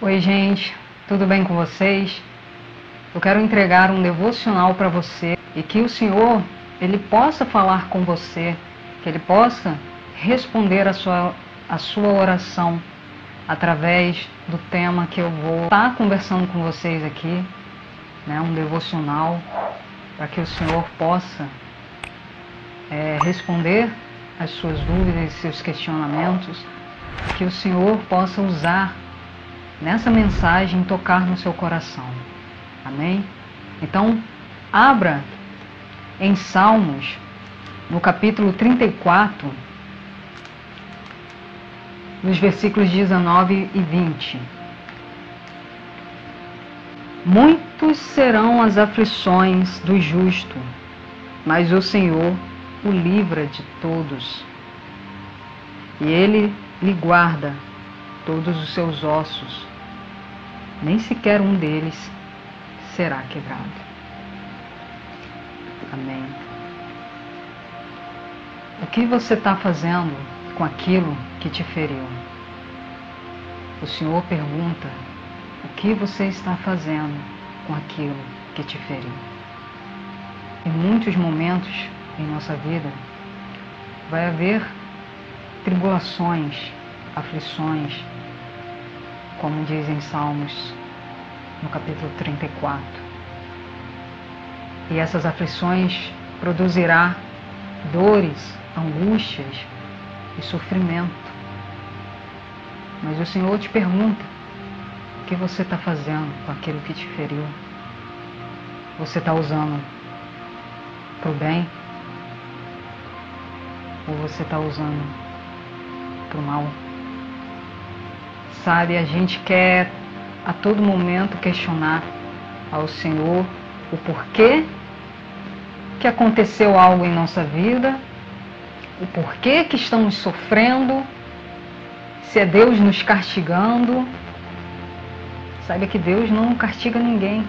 Oi, gente, tudo bem com vocês? Eu quero entregar um devocional para você e que o Senhor ele possa falar com você, que ele possa responder a sua, a sua oração através do tema que eu vou estar conversando com vocês aqui, né, um devocional, para que o Senhor possa é, responder as suas dúvidas e seus questionamentos, que o Senhor possa usar nessa mensagem tocar no seu coração. Amém? Então, abra em Salmos, no capítulo 34, nos versículos 19 e 20. Muitos serão as aflições do justo, mas o Senhor o livra de todos. E ele lhe guarda todos os seus ossos nem sequer um deles será quebrado. Amém. O que você está fazendo com aquilo que te feriu? O Senhor pergunta: o que você está fazendo com aquilo que te feriu? Em muitos momentos em nossa vida, vai haver tribulações, aflições, como diz em Salmos, no capítulo 34. E essas aflições produzirá dores, angústias e sofrimento. Mas o Senhor te pergunta: o que você está fazendo com aquilo que te feriu? Você está usando para o bem? Ou você está usando para o mal? Sabe, a gente quer a todo momento questionar ao Senhor o porquê que aconteceu algo em nossa vida, o porquê que estamos sofrendo, se é Deus nos castigando. Saiba que Deus não castiga ninguém.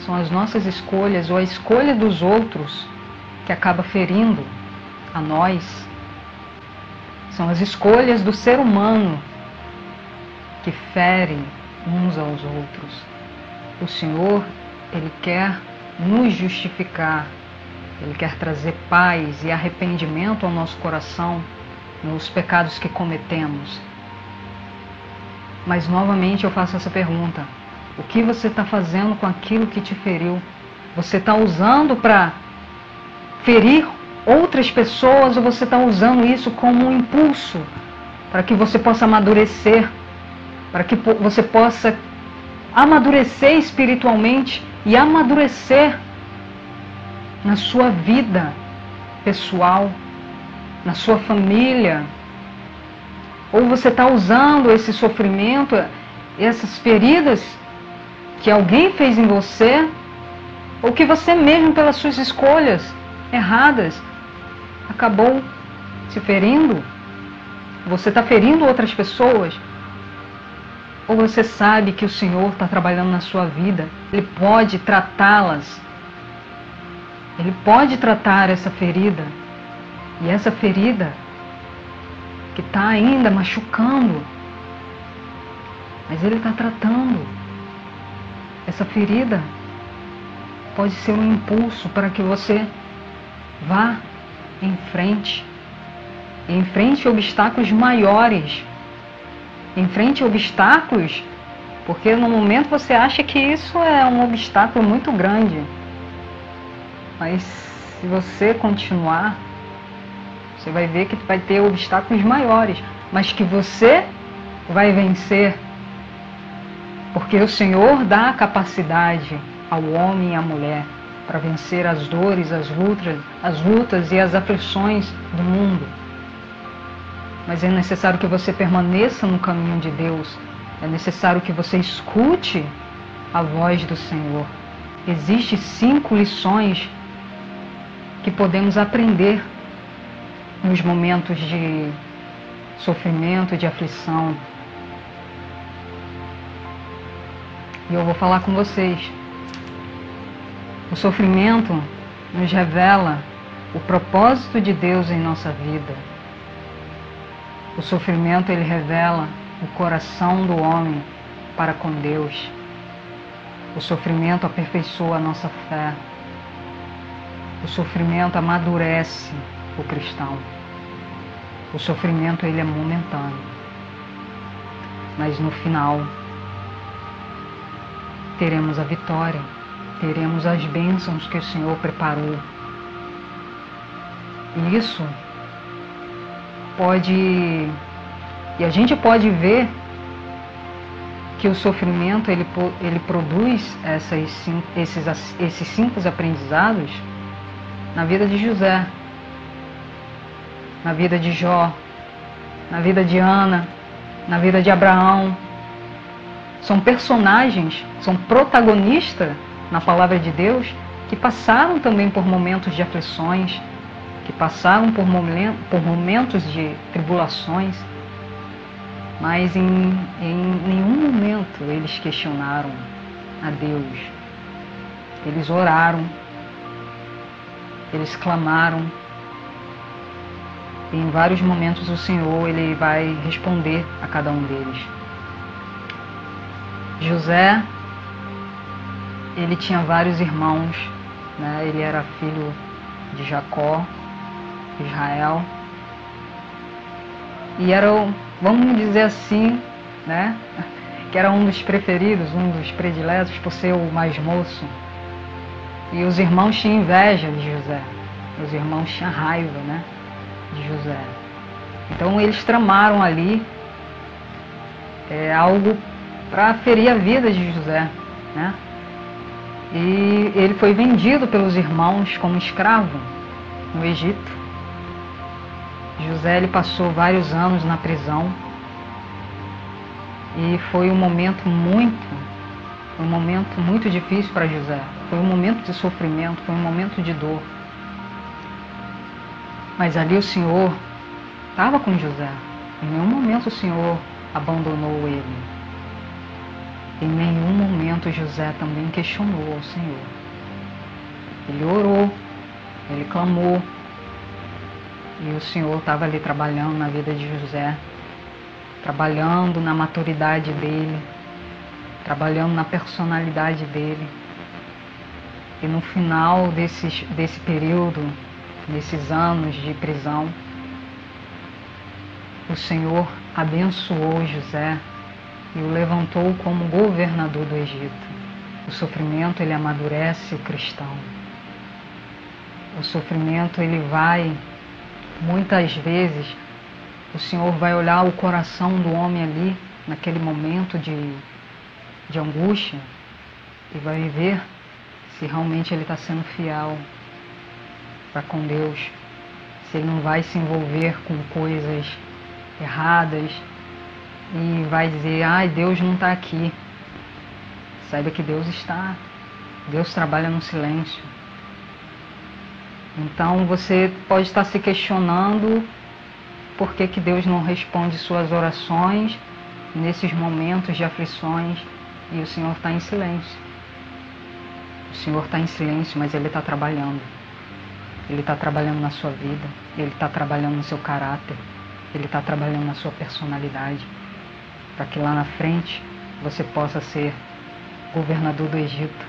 São as nossas escolhas ou a escolha dos outros que acaba ferindo a nós. São as escolhas do ser humano que ferem uns aos outros. O Senhor, Ele quer nos justificar, Ele quer trazer paz e arrependimento ao nosso coração nos pecados que cometemos. Mas novamente eu faço essa pergunta: o que você está fazendo com aquilo que te feriu? Você está usando para ferir outras pessoas ou você está usando isso como um impulso para que você possa amadurecer, para que você possa amadurecer espiritualmente e amadurecer na sua vida pessoal, na sua família. Ou você está usando esse sofrimento, essas feridas que alguém fez em você, ou que você mesmo, pelas suas escolhas erradas, acabou se ferindo. Você está ferindo outras pessoas. Ou você sabe que o Senhor está trabalhando na sua vida, Ele pode tratá-las, Ele pode tratar essa ferida, e essa ferida que está ainda machucando, mas Ele está tratando. Essa ferida pode ser um impulso para que você vá em frente, enfrente obstáculos maiores enfrente obstáculos, porque no momento você acha que isso é um obstáculo muito grande. Mas se você continuar, você vai ver que vai ter obstáculos maiores, mas que você vai vencer. Porque o Senhor dá capacidade ao homem e à mulher para vencer as dores, as lutas, as lutas e as aflições do mundo mas é necessário que você permaneça no caminho de Deus. É necessário que você escute a voz do Senhor. Existem cinco lições que podemos aprender nos momentos de sofrimento, de aflição. E eu vou falar com vocês. O sofrimento nos revela o propósito de Deus em nossa vida. O sofrimento ele revela o coração do homem para com Deus. O sofrimento aperfeiçoa a nossa fé. O sofrimento amadurece o cristão. O sofrimento ele é momentâneo. Mas no final teremos a vitória, teremos as bênçãos que o Senhor preparou. E isso pode e a gente pode ver que o sofrimento ele, ele produz essas, esses, esses cinco aprendizados na vida de José, na vida de Jó, na vida de Ana, na vida de Abraão. São personagens, são protagonistas na palavra de Deus que passaram também por momentos de aflições, que passaram por, por momentos de tribulações, mas em, em nenhum momento eles questionaram a Deus. Eles oraram, eles clamaram. E em vários momentos o Senhor ele vai responder a cada um deles. José, ele tinha vários irmãos, né? ele era filho de Jacó, Israel. E era, vamos dizer assim, né? que era um dos preferidos, um dos prediletos por ser o mais moço. E os irmãos tinham inveja de José. Os irmãos tinham raiva né, de José. Então eles tramaram ali é, algo para ferir a vida de José. Né? E ele foi vendido pelos irmãos como escravo no Egito. José ele passou vários anos na prisão e foi um momento muito, um momento muito difícil para José. Foi um momento de sofrimento, foi um momento de dor. Mas ali o Senhor estava com José. Em nenhum momento o Senhor abandonou ele. Em nenhum momento José também questionou ao Senhor. Ele orou, ele clamou, e o Senhor estava ali trabalhando na vida de José, trabalhando na maturidade dele, trabalhando na personalidade dele. E no final desse, desse período, desses anos de prisão, o Senhor abençoou José e o levantou como governador do Egito. O sofrimento ele amadurece o cristão. O sofrimento ele vai Muitas vezes o Senhor vai olhar o coração do homem ali, naquele momento de, de angústia, e vai ver se realmente ele está sendo fiel para com Deus, se ele não vai se envolver com coisas erradas e vai dizer, ai, Deus não está aqui. Saiba que Deus está. Deus trabalha no silêncio. Então você pode estar se questionando por que, que Deus não responde suas orações nesses momentos de aflições e o Senhor está em silêncio. O Senhor está em silêncio, mas Ele está trabalhando. Ele está trabalhando na sua vida, Ele está trabalhando no seu caráter, Ele está trabalhando na sua personalidade, para que lá na frente você possa ser governador do Egito.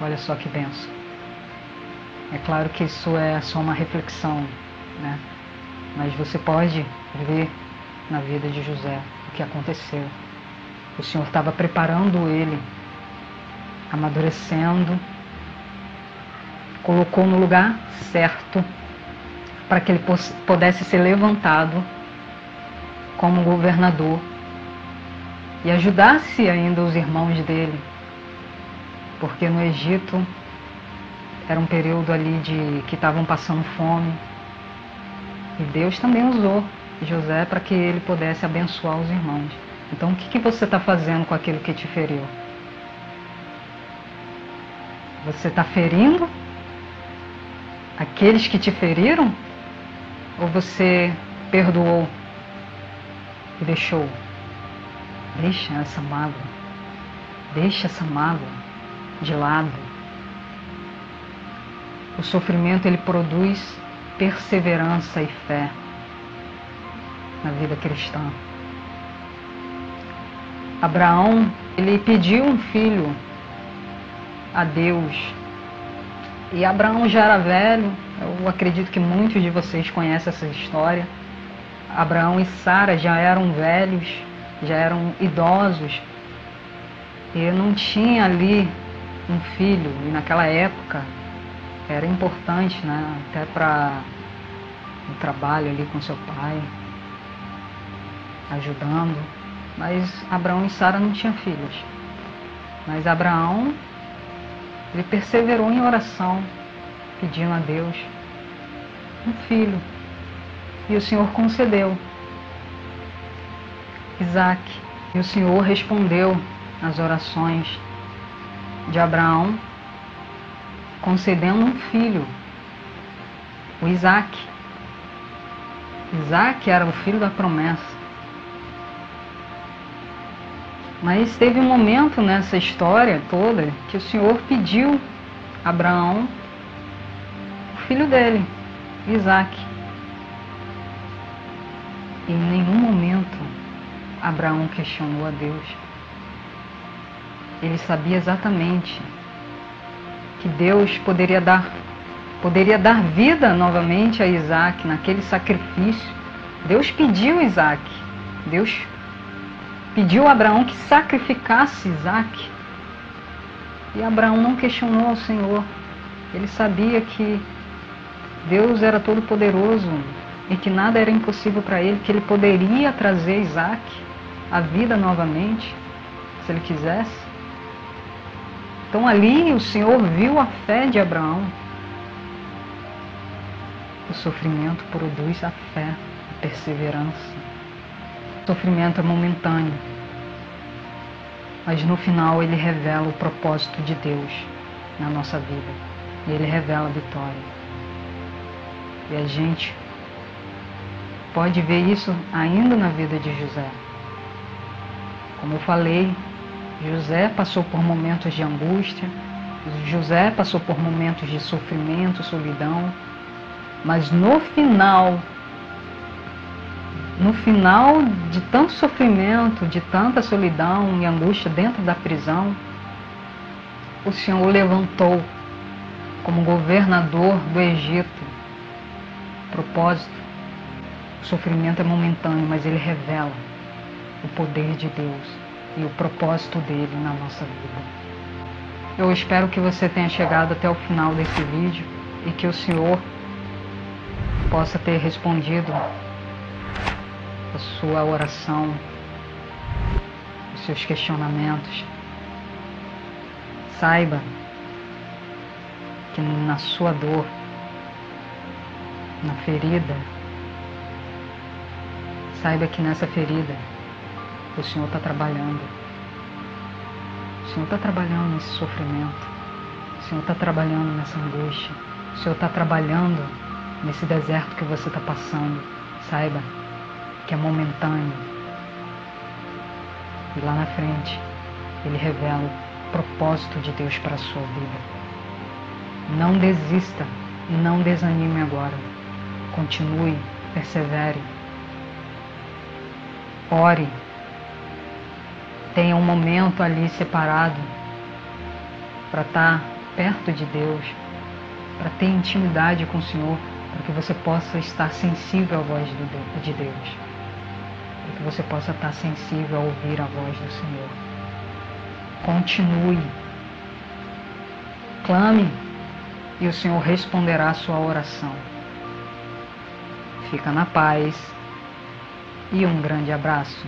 Olha só que benção. É claro que isso é só uma reflexão, né? Mas você pode ver na vida de José o que aconteceu. O Senhor estava preparando ele, amadurecendo, colocou no lugar certo para que ele pudesse ser levantado como governador e ajudasse ainda os irmãos dele, porque no Egito era um período ali de que estavam passando fome. E Deus também usou José para que ele pudesse abençoar os irmãos. Então, o que, que você está fazendo com aquilo que te feriu? Você está ferindo aqueles que te feriram? Ou você perdoou e deixou? Deixa essa mágoa. Deixa essa mágoa de lado. O sofrimento ele produz perseverança e fé na vida cristã. Abraão, ele pediu um filho a Deus. E Abraão já era velho, eu acredito que muitos de vocês conhecem essa história. Abraão e Sara já eram velhos, já eram idosos. E não tinha ali um filho. E naquela época era importante, né? Até para o trabalho ali com seu pai, ajudando. Mas Abraão e Sara não tinham filhos. Mas Abraão, ele perseverou em oração, pedindo a Deus um filho. E o Senhor concedeu. Isaac. E o Senhor respondeu às orações de Abraão, concedendo um filho, o Isaac. Isaac era o filho da promessa. Mas teve um momento nessa história toda que o Senhor pediu a Abraão o filho dele, Isaac. E em nenhum momento Abraão questionou a Deus. Ele sabia exatamente que Deus poderia dar poderia dar vida novamente a Isaac naquele sacrifício. Deus pediu Isaac. Deus pediu a Abraão que sacrificasse Isaac. E Abraão não questionou ao Senhor. Ele sabia que Deus era todo-poderoso e que nada era impossível para ele, que ele poderia trazer Isaac à vida novamente, se ele quisesse. Então ali o Senhor viu a fé de Abraão. O sofrimento produz a fé, a perseverança. O sofrimento é momentâneo, mas no final ele revela o propósito de Deus na nossa vida. E ele revela a vitória. E a gente pode ver isso ainda na vida de José. Como eu falei, José passou por momentos de angústia, José passou por momentos de sofrimento, solidão, mas no final, no final de tanto sofrimento, de tanta solidão e angústia dentro da prisão, o Senhor o levantou como governador do Egito. Propósito: o sofrimento é momentâneo, mas ele revela o poder de Deus e o propósito dele na nossa vida. Eu espero que você tenha chegado até o final desse vídeo e que o Senhor possa ter respondido a sua oração, os seus questionamentos. Saiba que na sua dor, na ferida, saiba que nessa ferida o Senhor está trabalhando. O Senhor está trabalhando nesse sofrimento. O Senhor está trabalhando nessa angústia. O Senhor está trabalhando nesse deserto que você está passando. Saiba que é momentâneo. E lá na frente, Ele revela o propósito de Deus para a sua vida. Não desista, não desanime agora. Continue, persevere. Ore tenha um momento ali separado para estar tá perto de Deus, para ter intimidade com o Senhor, para que você possa estar sensível à voz de Deus, para que você possa estar sensível a ouvir a voz do Senhor. Continue, clame e o Senhor responderá a sua oração. Fica na paz e um grande abraço.